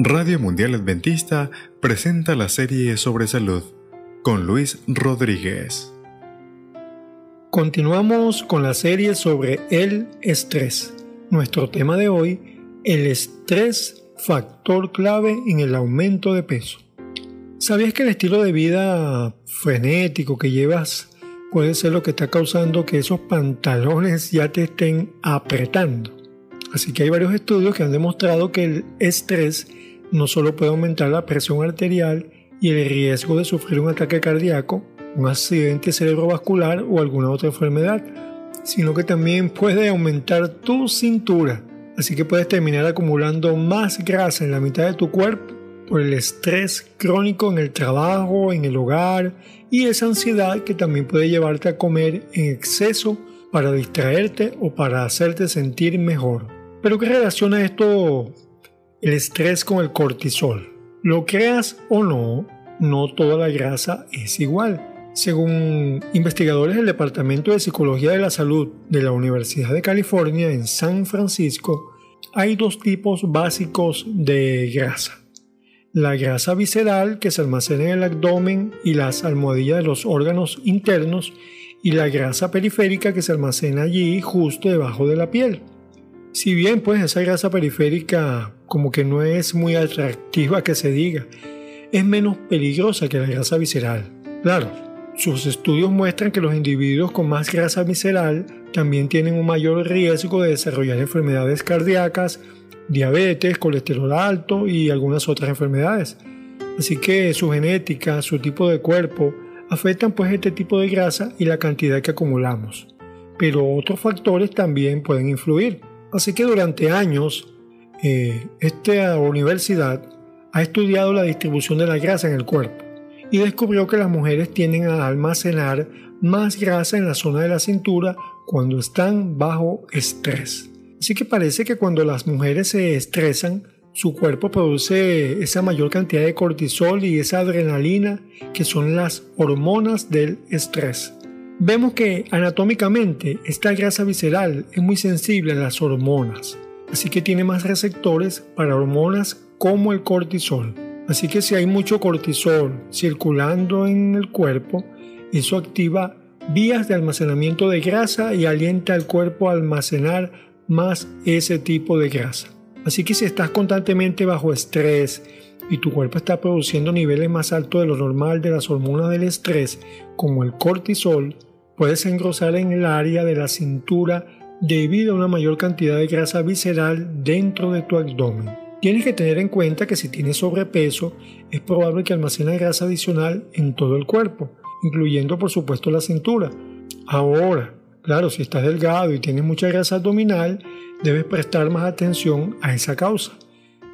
Radio Mundial Adventista presenta la serie sobre salud con Luis Rodríguez. Continuamos con la serie sobre el estrés. Nuestro tema de hoy, el estrés, factor clave en el aumento de peso. ¿Sabías que el estilo de vida frenético que llevas puede ser lo que está causando que esos pantalones ya te estén apretando? Así que hay varios estudios que han demostrado que el estrés no solo puede aumentar la presión arterial y el riesgo de sufrir un ataque cardíaco, un accidente cerebrovascular o alguna otra enfermedad, sino que también puede aumentar tu cintura. Así que puedes terminar acumulando más grasa en la mitad de tu cuerpo por el estrés crónico en el trabajo, en el hogar y esa ansiedad que también puede llevarte a comer en exceso para distraerte o para hacerte sentir mejor. Pero ¿qué relaciona esto el estrés con el cortisol. Lo creas o no, no toda la grasa es igual. Según investigadores del Departamento de Psicología de la Salud de la Universidad de California en San Francisco, hay dos tipos básicos de grasa. La grasa visceral que se almacena en el abdomen y las almohadillas de los órganos internos y la grasa periférica que se almacena allí justo debajo de la piel. Si bien pues esa grasa periférica como que no es muy atractiva que se diga, es menos peligrosa que la grasa visceral. Claro, sus estudios muestran que los individuos con más grasa visceral también tienen un mayor riesgo de desarrollar enfermedades cardíacas, diabetes, colesterol alto y algunas otras enfermedades. Así que su genética, su tipo de cuerpo, afectan pues este tipo de grasa y la cantidad que acumulamos. Pero otros factores también pueden influir. Así que durante años eh, esta universidad ha estudiado la distribución de la grasa en el cuerpo y descubrió que las mujeres tienden a almacenar más grasa en la zona de la cintura cuando están bajo estrés. Así que parece que cuando las mujeres se estresan, su cuerpo produce esa mayor cantidad de cortisol y esa adrenalina que son las hormonas del estrés. Vemos que anatómicamente esta grasa visceral es muy sensible a las hormonas, así que tiene más receptores para hormonas como el cortisol. Así que si hay mucho cortisol circulando en el cuerpo, eso activa vías de almacenamiento de grasa y alienta al cuerpo a almacenar más ese tipo de grasa. Así que si estás constantemente bajo estrés y tu cuerpo está produciendo niveles más altos de lo normal de las hormonas del estrés, como el cortisol, puedes engrosar en el área de la cintura debido a una mayor cantidad de grasa visceral dentro de tu abdomen. Tienes que tener en cuenta que si tienes sobrepeso, es probable que almacene grasa adicional en todo el cuerpo, incluyendo por supuesto la cintura. Ahora, claro, si estás delgado y tienes mucha grasa abdominal, debes prestar más atención a esa causa.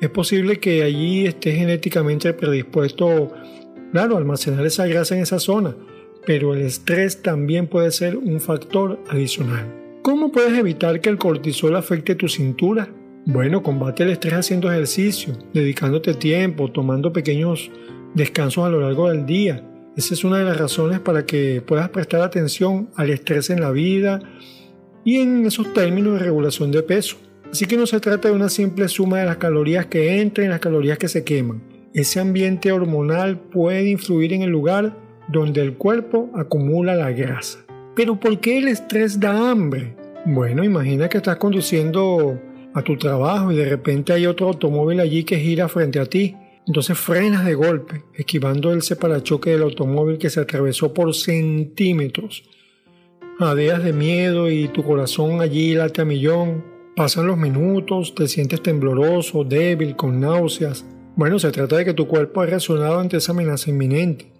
Es posible que allí estés genéticamente predispuesto, claro, almacenar esa grasa en esa zona, pero el estrés también puede ser un factor adicional. ¿Cómo puedes evitar que el cortisol afecte tu cintura? Bueno, combate el estrés haciendo ejercicio, dedicándote tiempo, tomando pequeños descansos a lo largo del día. Esa es una de las razones para que puedas prestar atención al estrés en la vida y en esos términos de regulación de peso. Así que no se trata de una simple suma de las calorías que entran y las calorías que se queman. Ese ambiente hormonal puede influir en el lugar donde el cuerpo acumula la grasa. Pero ¿por qué el estrés da hambre? Bueno, imagina que estás conduciendo a tu trabajo y de repente hay otro automóvil allí que gira frente a ti. Entonces frenas de golpe, esquivando el separachoque del automóvil que se atravesó por centímetros. Jadeas de miedo y tu corazón allí late a millón. Pasan los minutos, te sientes tembloroso, débil, con náuseas. Bueno, se trata de que tu cuerpo ha reaccionado ante esa amenaza inminente,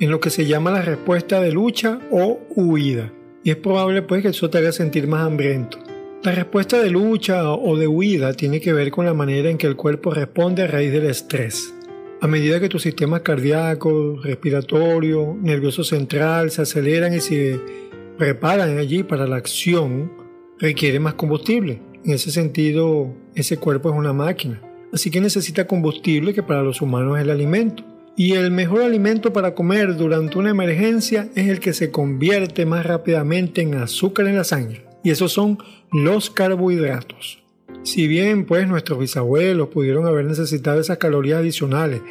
en lo que se llama la respuesta de lucha o huida. Y es probable pues que eso te haga sentir más hambriento. La respuesta de lucha o de huida tiene que ver con la manera en que el cuerpo responde a raíz del estrés. A medida que tus sistemas cardíaco, respiratorio, nervioso central se aceleran y se preparan allí para la acción, requiere más combustible. En ese sentido, ese cuerpo es una máquina. Así que necesita combustible que para los humanos es el alimento. Y el mejor alimento para comer durante una emergencia es el que se convierte más rápidamente en azúcar en la sangre. Y esos son los carbohidratos. Si bien pues nuestros bisabuelos pudieron haber necesitado esas calorías adicionales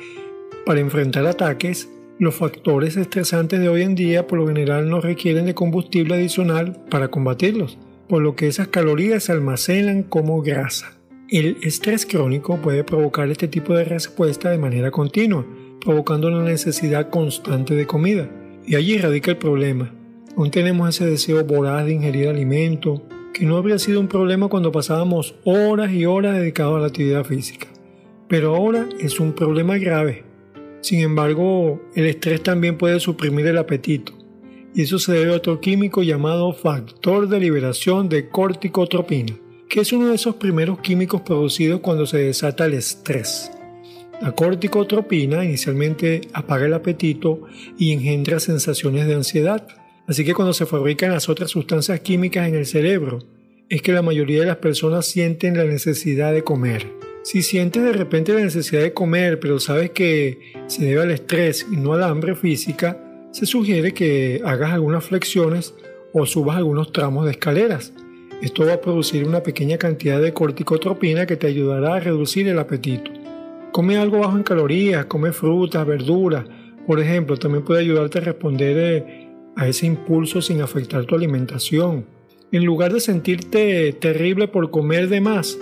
para enfrentar ataques, los factores estresantes de hoy en día por lo general no requieren de combustible adicional para combatirlos, por lo que esas calorías se almacenan como grasa. El estrés crónico puede provocar este tipo de respuesta de manera continua, provocando una necesidad constante de comida. Y allí radica el problema. Aún tenemos ese deseo voraz de ingerir alimento, que no habría sido un problema cuando pasábamos horas y horas dedicados a la actividad física. Pero ahora es un problema grave. Sin embargo, el estrés también puede suprimir el apetito. Y eso se debe a otro químico llamado factor de liberación de corticotropina, que es uno de esos primeros químicos producidos cuando se desata el estrés. La corticotropina inicialmente apaga el apetito y engendra sensaciones de ansiedad. Así que cuando se fabrican las otras sustancias químicas en el cerebro, es que la mayoría de las personas sienten la necesidad de comer. Si sientes de repente la necesidad de comer, pero sabes que se debe al estrés y no al hambre física, se sugiere que hagas algunas flexiones o subas algunos tramos de escaleras. Esto va a producir una pequeña cantidad de corticotropina que te ayudará a reducir el apetito. Come algo bajo en calorías, come frutas, verduras. Por ejemplo, también puede ayudarte a responder eh, a ese impulso sin afectar tu alimentación. En lugar de sentirte terrible por comer de más,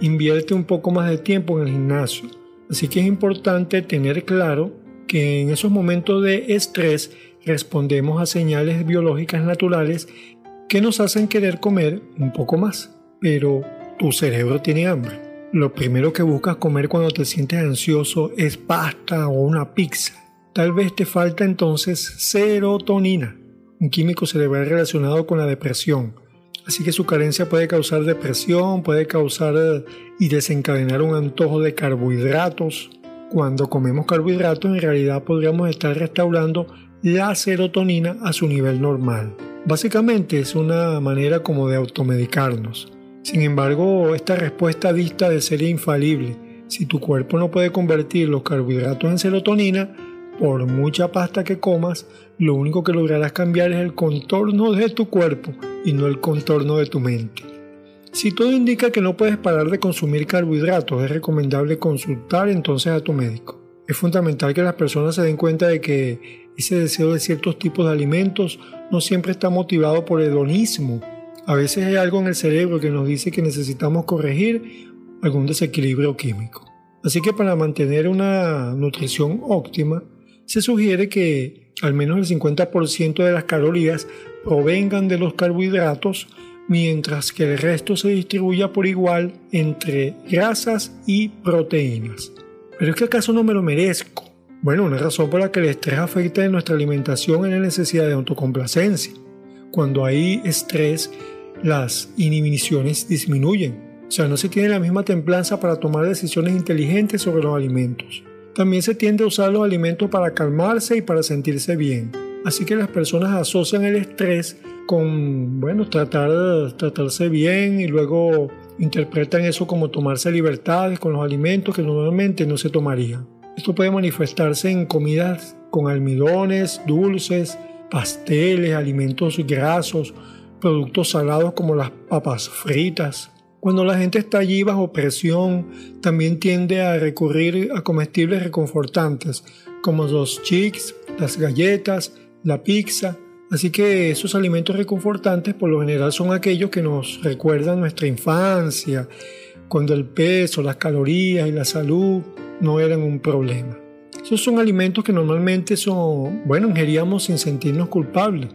invierte un poco más de tiempo en el gimnasio. Así que es importante tener claro que en esos momentos de estrés respondemos a señales biológicas naturales que nos hacen querer comer un poco más. Pero tu cerebro tiene hambre lo primero que buscas comer cuando te sientes ansioso es pasta o una pizza. Tal vez te falta entonces serotonina, un químico cerebral relacionado con la depresión. Así que su carencia puede causar depresión, puede causar eh, y desencadenar un antojo de carbohidratos. Cuando comemos carbohidratos en realidad podríamos estar restaurando la serotonina a su nivel normal. Básicamente es una manera como de automedicarnos. Sin embargo, esta respuesta dista de ser infalible. Si tu cuerpo no puede convertir los carbohidratos en serotonina, por mucha pasta que comas, lo único que lograrás cambiar es el contorno de tu cuerpo y no el contorno de tu mente. Si todo indica que no puedes parar de consumir carbohidratos, es recomendable consultar entonces a tu médico. Es fundamental que las personas se den cuenta de que ese deseo de ciertos tipos de alimentos no siempre está motivado por hedonismo a veces hay algo en el cerebro que nos dice que necesitamos corregir algún desequilibrio químico. Así que para mantener una nutrición óptima, se sugiere que al menos el 50% de las calorías provengan de los carbohidratos, mientras que el resto se distribuya por igual entre grasas y proteínas. Pero es que acaso no me lo merezco. Bueno, una razón por la que el estrés afecta en nuestra alimentación es la necesidad de autocomplacencia. Cuando hay estrés, las inhibiciones disminuyen. O sea, no se tiene la misma templanza para tomar decisiones inteligentes sobre los alimentos. También se tiende a usar los alimentos para calmarse y para sentirse bien. Así que las personas asocian el estrés con, bueno, tratar tratarse bien y luego interpretan eso como tomarse libertades con los alimentos que normalmente no se tomarían. Esto puede manifestarse en comidas con almidones, dulces, pasteles, alimentos grasos productos salados como las papas fritas. Cuando la gente está allí bajo presión, también tiende a recurrir a comestibles reconfortantes, como los chips, las galletas, la pizza. Así que esos alimentos reconfortantes por lo general son aquellos que nos recuerdan nuestra infancia, cuando el peso, las calorías y la salud no eran un problema. Esos son alimentos que normalmente son, bueno, ingeríamos sin sentirnos culpables.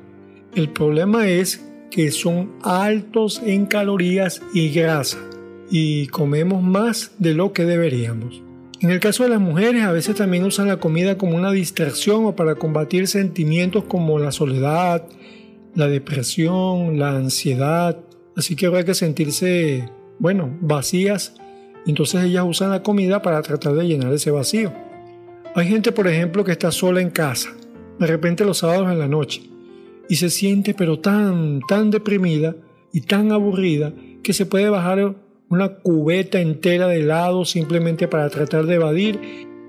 El problema es que son altos en calorías y grasa y comemos más de lo que deberíamos. En el caso de las mujeres, a veces también usan la comida como una distracción o para combatir sentimientos como la soledad, la depresión, la ansiedad. Así que habrá que sentirse, bueno, vacías. Entonces ellas usan la comida para tratar de llenar ese vacío. Hay gente, por ejemplo, que está sola en casa, de repente los sábados en la noche, y se siente pero tan, tan deprimida y tan aburrida que se puede bajar una cubeta entera de helado simplemente para tratar de evadir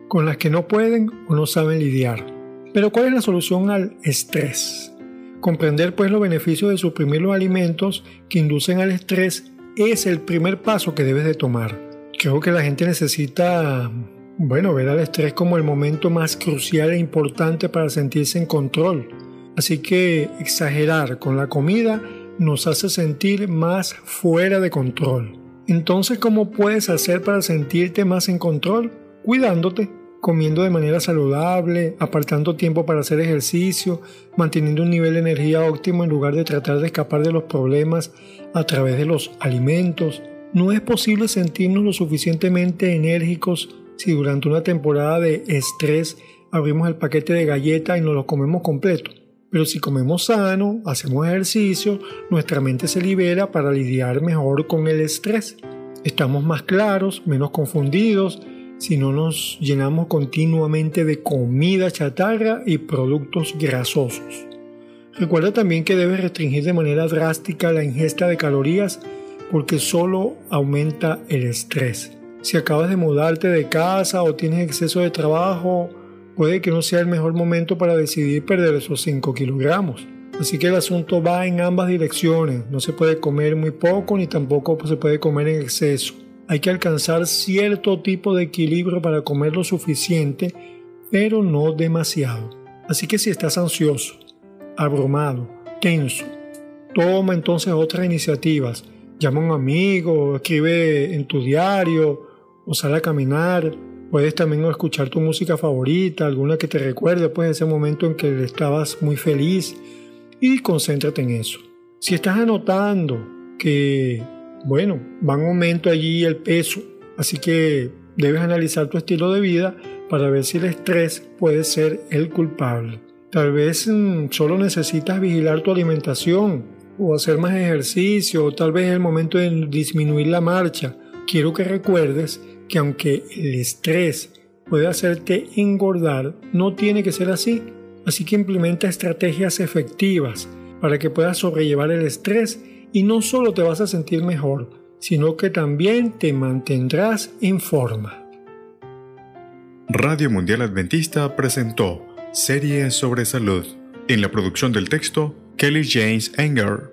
con las que no pueden o no saben lidiar. Pero ¿cuál es la solución al estrés? Comprender pues los beneficios de suprimir los alimentos que inducen al estrés es el primer paso que debes de tomar. Creo que la gente necesita, bueno, ver al estrés como el momento más crucial e importante para sentirse en control. Así que exagerar con la comida nos hace sentir más fuera de control. Entonces, ¿cómo puedes hacer para sentirte más en control? Cuidándote comiendo de manera saludable, apartando tiempo para hacer ejercicio, manteniendo un nivel de energía óptimo en lugar de tratar de escapar de los problemas a través de los alimentos. No es posible sentirnos lo suficientemente enérgicos si durante una temporada de estrés abrimos el paquete de galletas y nos lo comemos completo. Pero si comemos sano, hacemos ejercicio, nuestra mente se libera para lidiar mejor con el estrés. Estamos más claros, menos confundidos, si no nos llenamos continuamente de comida chatarra y productos grasosos. Recuerda también que debes restringir de manera drástica la ingesta de calorías porque solo aumenta el estrés. Si acabas de mudarte de casa o tienes exceso de trabajo, puede que no sea el mejor momento para decidir perder esos 5 kilogramos. Así que el asunto va en ambas direcciones. No se puede comer muy poco ni tampoco se puede comer en exceso. Hay que alcanzar cierto tipo de equilibrio para comer lo suficiente, pero no demasiado. Así que si estás ansioso, abrumado, tenso, toma entonces otras iniciativas. Llama a un amigo, escribe en tu diario o sale a caminar. Puedes también escuchar tu música favorita, alguna que te recuerde pues ese momento en que estabas muy feliz y concéntrate en eso. Si estás anotando que bueno, va en aumento allí el peso, así que debes analizar tu estilo de vida para ver si el estrés puede ser el culpable. Tal vez mm, solo necesitas vigilar tu alimentación o hacer más ejercicio o tal vez es el momento de disminuir la marcha. Quiero que recuerdes que aunque el estrés puede hacerte engordar, no tiene que ser así. Así que implementa estrategias efectivas para que puedas sobrellevar el estrés y no solo te vas a sentir mejor, sino que también te mantendrás en forma. Radio Mundial Adventista presentó Series sobre Salud. En la producción del texto, Kelly James Enger.